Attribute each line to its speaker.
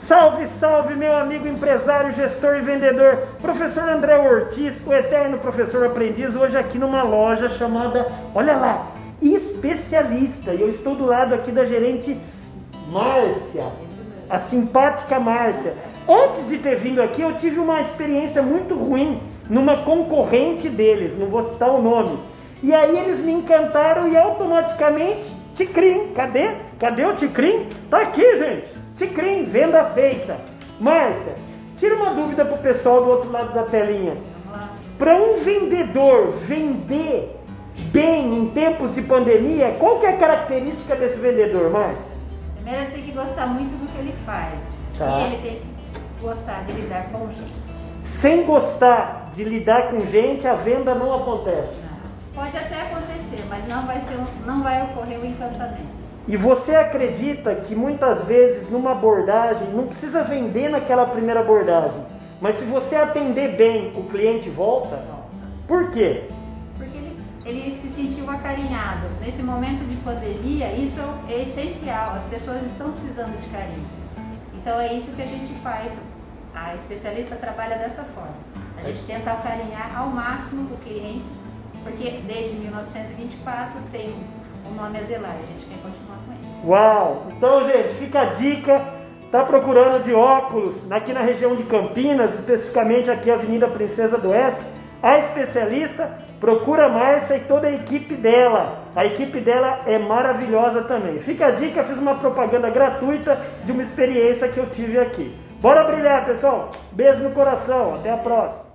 Speaker 1: Salve, salve, meu amigo empresário, gestor e vendedor, professor André Ortiz, o eterno professor aprendiz, hoje aqui numa loja chamada, olha lá, Especialista. E eu estou do lado aqui da gerente Márcia, a simpática Márcia. Antes de ter vindo aqui, eu tive uma experiência muito ruim numa concorrente deles, não vou citar o nome. E aí eles me encantaram e automaticamente, Ticrim, cadê? Cadê o Ticrim? Tá aqui, gente. Ticrim, venda feita. Márcia, tira uma dúvida pro pessoal do outro lado da telinha. Para um vendedor vender bem em tempos de pandemia, qual que é a característica desse vendedor, Márcia?
Speaker 2: Primeiro ele tem que gostar muito do que ele faz. Tá. E ele tem que gostar de lidar com gente.
Speaker 1: Sem gostar de lidar com gente, a venda não acontece.
Speaker 2: Não. Pode até acontecer, mas não vai, ser, não vai ocorrer o encantamento.
Speaker 1: E você acredita que muitas vezes numa abordagem, não precisa vender naquela primeira abordagem, mas se você atender bem, o cliente volta? Por quê?
Speaker 2: Porque ele, ele se sentiu acarinhado. Nesse momento de pandemia, isso é essencial, as pessoas estão precisando de carinho. Então é isso que a gente faz. A especialista trabalha dessa forma. A gente tenta acarinhar ao máximo o cliente, porque desde 1924 tem o nome é Zelar, a gente quer continuar com ele.
Speaker 1: Uau! Então, gente, fica a dica. Tá procurando de óculos aqui na região de Campinas, especificamente aqui Avenida Princesa do Oeste, a especialista procura a Márcia e toda a equipe dela. A equipe dela é maravilhosa também. Fica a dica, fiz uma propaganda gratuita de uma experiência que eu tive aqui. Bora brilhar, pessoal. Beijo no coração. Até a próxima.